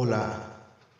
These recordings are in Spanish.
Hola,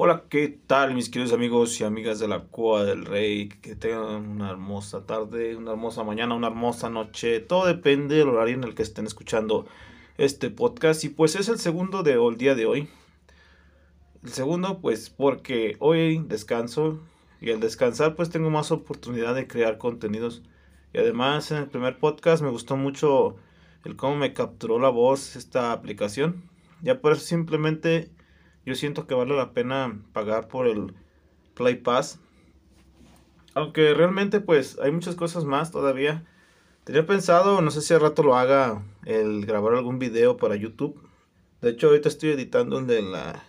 Hola, ¿qué tal mis queridos amigos y amigas de la Cueva del Rey? Que tengan una hermosa tarde, una hermosa mañana, una hermosa noche. Todo depende del horario en el que estén escuchando este podcast. Y pues es el segundo de el día de hoy. El segundo, pues porque hoy descanso. Y al descansar, pues tengo más oportunidad de crear contenidos. Y además, en el primer podcast me gustó mucho el cómo me capturó la voz esta aplicación. Ya por eso simplemente yo siento que vale la pena pagar por el Play Pass. Aunque realmente pues hay muchas cosas más todavía. Tenía pensado, no sé si al rato lo haga, el grabar algún video para YouTube. De hecho ahorita estoy editando el de la,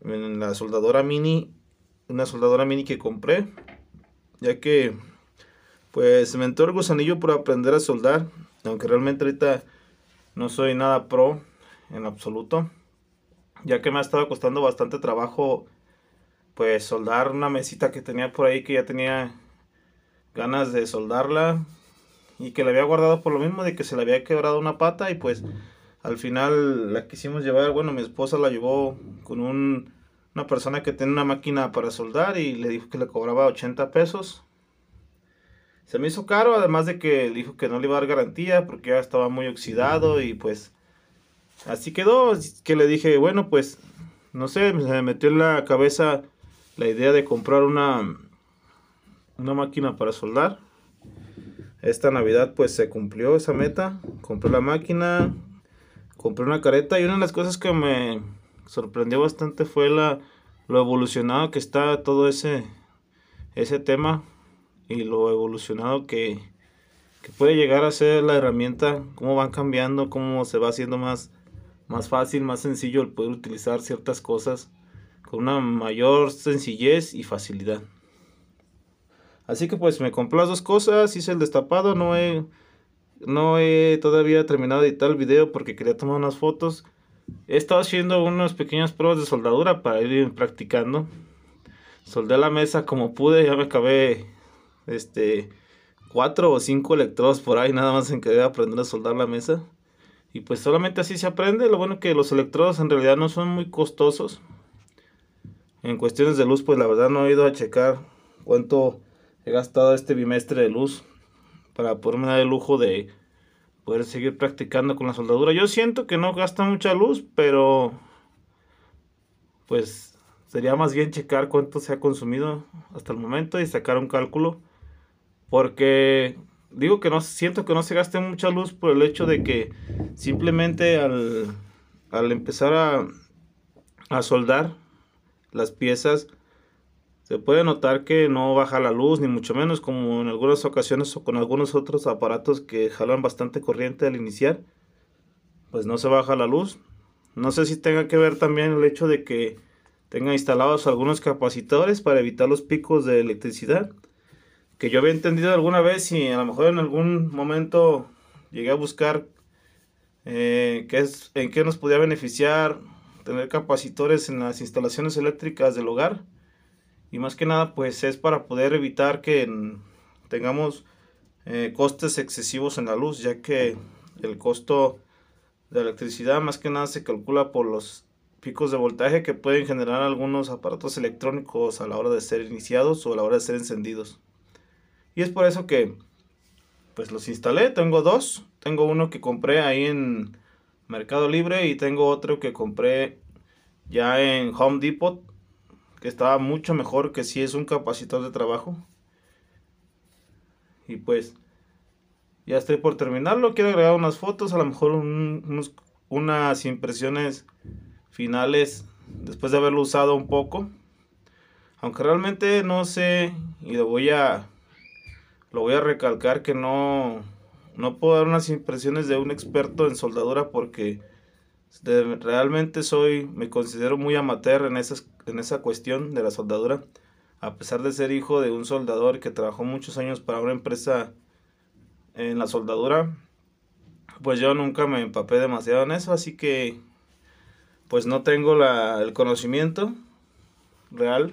en la soldadora mini, una soldadora mini que compré. Ya que pues me entró el gusanillo por aprender a soldar. Aunque realmente ahorita no soy nada pro en absoluto ya que me ha estado costando bastante trabajo pues soldar una mesita que tenía por ahí que ya tenía ganas de soldarla y que la había guardado por lo mismo de que se le había quebrado una pata y pues al final la quisimos llevar, bueno mi esposa la llevó con un, una persona que tiene una máquina para soldar y le dijo que le cobraba 80 pesos. Se me hizo caro, además de que dijo que no le iba a dar garantía porque ya estaba muy oxidado y pues Así quedó, que le dije, bueno, pues, no sé, me metió en la cabeza la idea de comprar una, una máquina para soldar. Esta Navidad pues se cumplió esa meta, compré la máquina, compré una careta y una de las cosas que me sorprendió bastante fue la, lo evolucionado que está todo ese, ese tema y lo evolucionado que, que puede llegar a ser la herramienta, cómo van cambiando, cómo se va haciendo más más fácil, más sencillo el poder utilizar ciertas cosas con una mayor sencillez y facilidad. Así que pues me compré las dos cosas, hice el destapado, no he, no he todavía terminado de editar el video porque quería tomar unas fotos. He estado haciendo unas pequeñas pruebas de soldadura para ir practicando. Soldé la mesa como pude, ya me acabé este cuatro o cinco electrodos por ahí, nada más en que aprender a soldar la mesa. Y pues solamente así se aprende. Lo bueno que los electrodos en realidad no son muy costosos. En cuestiones de luz, pues la verdad no he ido a checar cuánto he gastado este bimestre de luz para poderme dar el lujo de poder seguir practicando con la soldadura. Yo siento que no gasta mucha luz, pero pues sería más bien checar cuánto se ha consumido hasta el momento y sacar un cálculo. Porque digo que no siento que no se gaste mucha luz por el hecho de que simplemente al, al empezar a, a soldar las piezas se puede notar que no baja la luz ni mucho menos como en algunas ocasiones o con algunos otros aparatos que jalan bastante corriente al iniciar pues no se baja la luz. No sé si tenga que ver también el hecho de que tenga instalados algunos capacitores para evitar los picos de electricidad que yo había entendido alguna vez y a lo mejor en algún momento llegué a buscar eh, qué es, en qué nos podía beneficiar tener capacitores en las instalaciones eléctricas del hogar. Y más que nada, pues es para poder evitar que tengamos eh, costes excesivos en la luz, ya que el costo de electricidad más que nada se calcula por los picos de voltaje que pueden generar algunos aparatos electrónicos a la hora de ser iniciados o a la hora de ser encendidos. Y es por eso que pues los instalé. Tengo dos. Tengo uno que compré ahí en Mercado Libre y tengo otro que compré ya en Home Depot. Que estaba mucho mejor que si es un capacitor de trabajo. Y pues Ya estoy por terminarlo. Quiero agregar unas fotos, a lo mejor unas impresiones finales después de haberlo usado un poco. Aunque realmente no sé y lo voy a lo voy a recalcar que no no puedo dar unas impresiones de un experto en soldadura porque realmente soy me considero muy amateur en esas, en esa cuestión de la soldadura a pesar de ser hijo de un soldador que trabajó muchos años para una empresa en la soldadura, pues yo nunca me empapé demasiado en eso, así que pues no tengo la, el conocimiento real.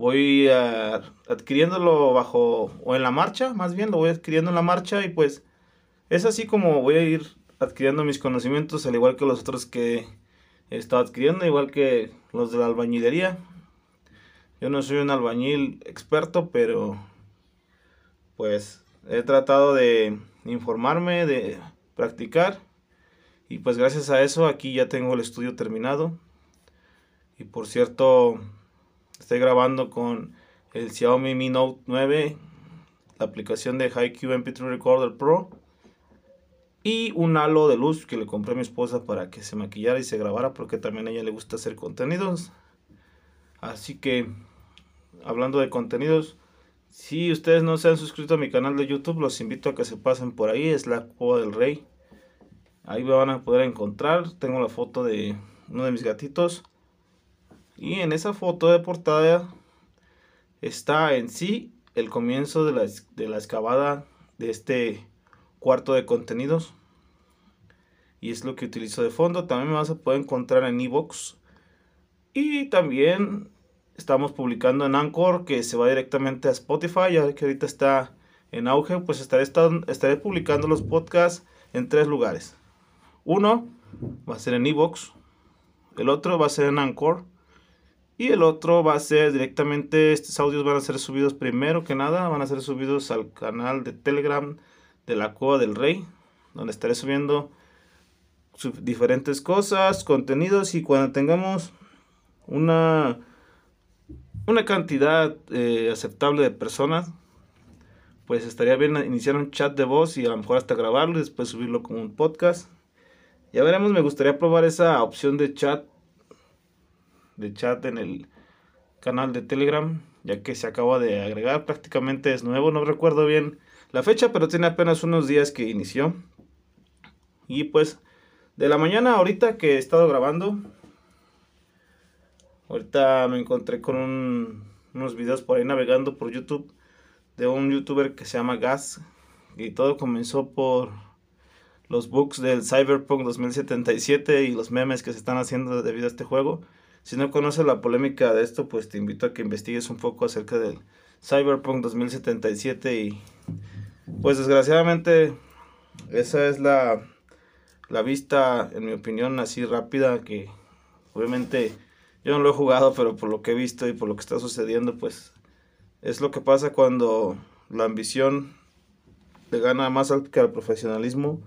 Voy adquiriéndolo bajo o en la marcha, más bien lo voy adquiriendo en la marcha y pues es así como voy a ir adquiriendo mis conocimientos, al igual que los otros que he estado adquiriendo, igual que los de la albañilería. Yo no soy un albañil experto, pero pues he tratado de informarme, de practicar. Y pues gracias a eso aquí ya tengo el estudio terminado. Y por cierto, estoy grabando con el Xiaomi Mi Note 9, la aplicación de HiQ MP3 Recorder Pro. Y un halo de luz que le compré a mi esposa para que se maquillara y se grabara porque también a ella le gusta hacer contenidos. Así que, hablando de contenidos, si ustedes no se han suscrito a mi canal de YouTube, los invito a que se pasen por ahí. Es la Cueva del Rey. Ahí me van a poder encontrar. Tengo la foto de uno de mis gatitos. Y en esa foto de portada está en sí el comienzo de la, de la excavada de este cuarto de contenidos. Y es lo que utilizo de fondo. También me vas a poder encontrar en Evox. Y también Estamos publicando en Anchor que se va directamente a Spotify, ya que ahorita está en auge, pues estaré, estaré publicando los podcasts en tres lugares. Uno va a ser en Evox, el otro va a ser en Anchor y el otro va a ser directamente, estos audios van a ser subidos primero que nada, van a ser subidos al canal de Telegram de la Cueva del Rey, donde estaré subiendo diferentes cosas, contenidos y cuando tengamos una una cantidad eh, aceptable de personas, pues estaría bien iniciar un chat de voz y a lo mejor hasta grabarlo y después subirlo como un podcast. Ya veremos, me gustaría probar esa opción de chat, de chat en el canal de Telegram, ya que se acaba de agregar, prácticamente es nuevo, no recuerdo bien la fecha, pero tiene apenas unos días que inició. Y pues de la mañana ahorita que he estado grabando, Ahorita me encontré con unos videos por ahí navegando por YouTube de un youtuber que se llama Gas. Y todo comenzó por los bugs del Cyberpunk 2077 y los memes que se están haciendo debido a este juego. Si no conoces la polémica de esto, pues te invito a que investigues un poco acerca del Cyberpunk 2077 y pues desgraciadamente esa es la, la vista, en mi opinión, así rápida que obviamente yo no lo he jugado, pero por lo que he visto y por lo que está sucediendo, pues es lo que pasa cuando la ambición le gana más al, que al profesionalismo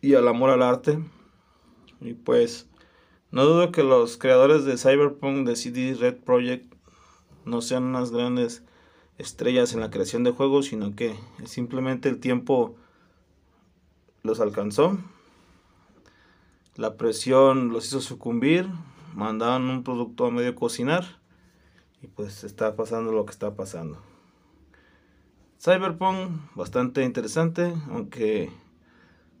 y al amor al arte. Y pues no dudo que los creadores de Cyberpunk de CD Red Project no sean unas grandes estrellas en la creación de juegos, sino que simplemente el tiempo los alcanzó. La presión los hizo sucumbir mandaban un producto a medio cocinar y pues está pasando lo que está pasando. Cyberpunk, bastante interesante, aunque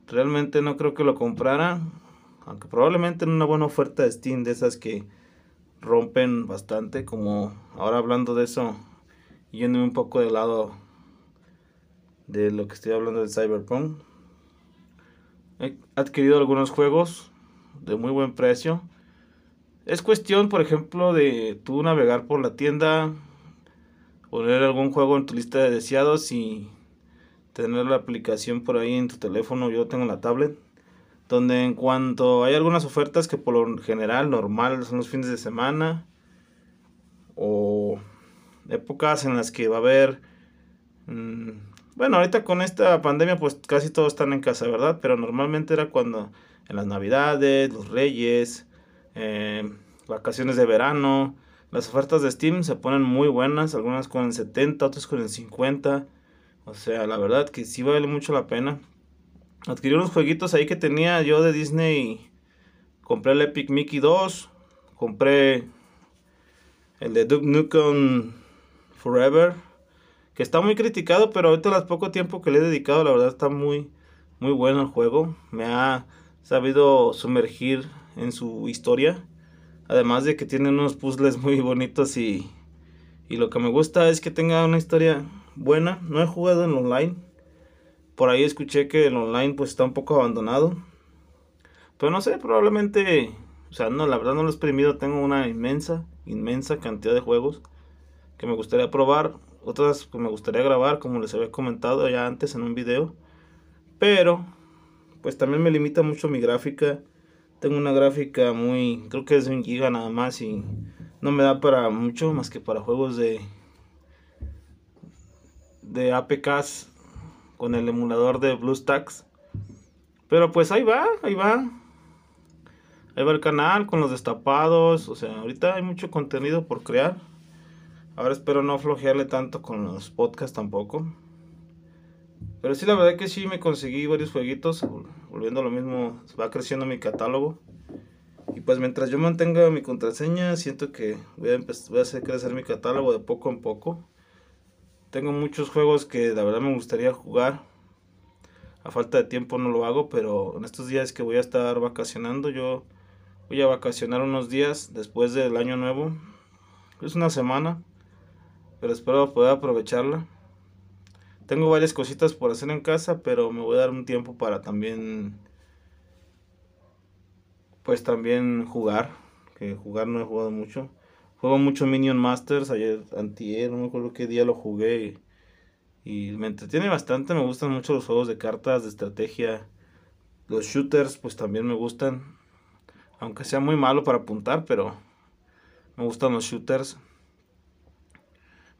realmente no creo que lo comprara, aunque probablemente en una buena oferta de Steam de esas que rompen bastante, como ahora hablando de eso, yéndome un poco de lado de lo que estoy hablando de Cyberpunk. He adquirido algunos juegos de muy buen precio es cuestión, por ejemplo, de tú navegar por la tienda, poner algún juego en tu lista de deseados y tener la aplicación por ahí en tu teléfono. Yo tengo la tablet. Donde en cuanto hay algunas ofertas que por lo general normal son los fines de semana o épocas en las que va a haber mm, bueno ahorita con esta pandemia pues casi todos están en casa verdad pero normalmente era cuando en las navidades los reyes eh, vacaciones de verano. Las ofertas de Steam se ponen muy buenas, algunas con el 70, otras con el 50, O sea, la verdad que sí vale mucho la pena. Adquirí unos jueguitos ahí que tenía yo de Disney. Compré el Epic Mickey 2. Compré el de Duke Nukem Forever. Que está muy criticado, pero ahorita las poco tiempo que le he dedicado, la verdad está muy, muy bueno el juego. Me ha sabido sumergir en su historia. Además de que tiene unos puzzles muy bonitos y, y lo que me gusta es que tenga una historia buena. No he jugado en online. Por ahí escuché que el online pues está un poco abandonado. Pero no sé, probablemente, o sea, no, la verdad no lo he exprimido. Tengo una inmensa, inmensa cantidad de juegos que me gustaría probar. Otras que me gustaría grabar, como les había comentado ya antes en un video. Pero, pues también me limita mucho mi gráfica. Tengo una gráfica muy, creo que es de un giga nada más y no me da para mucho más que para juegos de de APKs con el emulador de BlueStacks. Pero pues ahí va, ahí va. Ahí va el canal con los destapados. O sea, ahorita hay mucho contenido por crear. Ahora espero no flojearle tanto con los podcasts tampoco. Pero sí, la verdad que sí me conseguí varios jueguitos. Volviendo a lo mismo, va creciendo mi catálogo. Y pues mientras yo mantenga mi contraseña, siento que voy a, voy a hacer crecer mi catálogo de poco en poco. Tengo muchos juegos que la verdad me gustaría jugar. A falta de tiempo no lo hago, pero en estos días que voy a estar vacacionando, yo voy a vacacionar unos días después del año nuevo. Es una semana, pero espero poder aprovecharla. Tengo varias cositas por hacer en casa, pero me voy a dar un tiempo para también pues también jugar, que jugar no he jugado mucho. Juego mucho Minion Masters, ayer, antier, no me acuerdo qué día lo jugué. Y, me entretiene bastante, me gustan mucho los juegos de cartas, de estrategia. Los shooters, pues también me gustan. Aunque sea muy malo para apuntar, pero me gustan los shooters.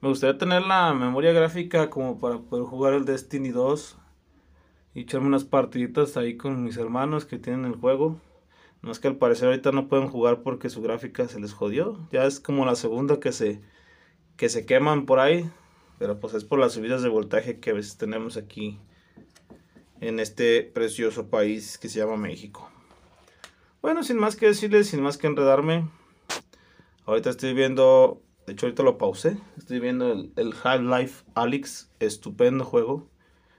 Me gustaría tener la memoria gráfica como para poder jugar el Destiny 2 y echarme unas partiditas ahí con mis hermanos que tienen el juego. No es que al parecer ahorita no pueden jugar porque su gráfica se les jodió. Ya es como la segunda que se, que se queman por ahí. Pero pues es por las subidas de voltaje que a veces tenemos aquí en este precioso país que se llama México. Bueno, sin más que decirles, sin más que enredarme. Ahorita estoy viendo, de hecho ahorita lo pausé. Estoy viendo el, el Half-Life Alyx, estupendo juego.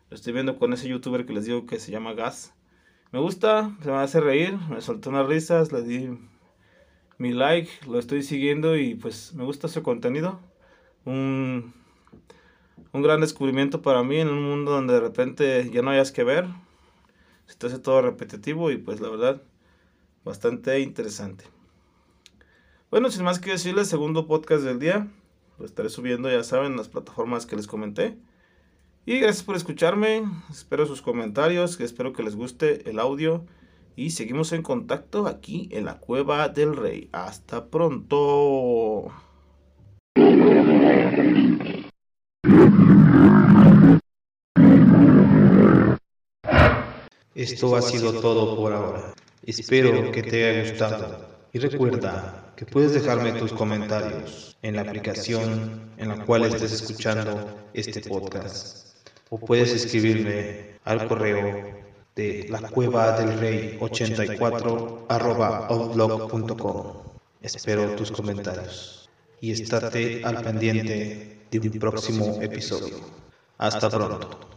Lo estoy viendo con ese youtuber que les digo que se llama Gas. Me gusta, se me hace reír, me soltó unas risas, le di mi like, lo estoy siguiendo y pues me gusta su contenido. Un, un gran descubrimiento para mí en un mundo donde de repente ya no hayas que ver. Se te hace todo repetitivo y pues la verdad, bastante interesante. Bueno, sin más que decirles, segundo podcast del día. Lo estaré subiendo, ya saben, en las plataformas que les comenté. Y gracias por escucharme, espero sus comentarios, espero que les guste el audio y seguimos en contacto aquí en la Cueva del Rey. Hasta pronto. Esto ha sido todo por ahora. Espero que te haya gustado. Y recuerda que puedes dejarme tus comentarios en la aplicación en la cual estés escuchando este podcast o puedes escribirme al correo de la cueva del rey 84 arroba. Espero tus comentarios y estate al pendiente de un próximo episodio. Hasta pronto.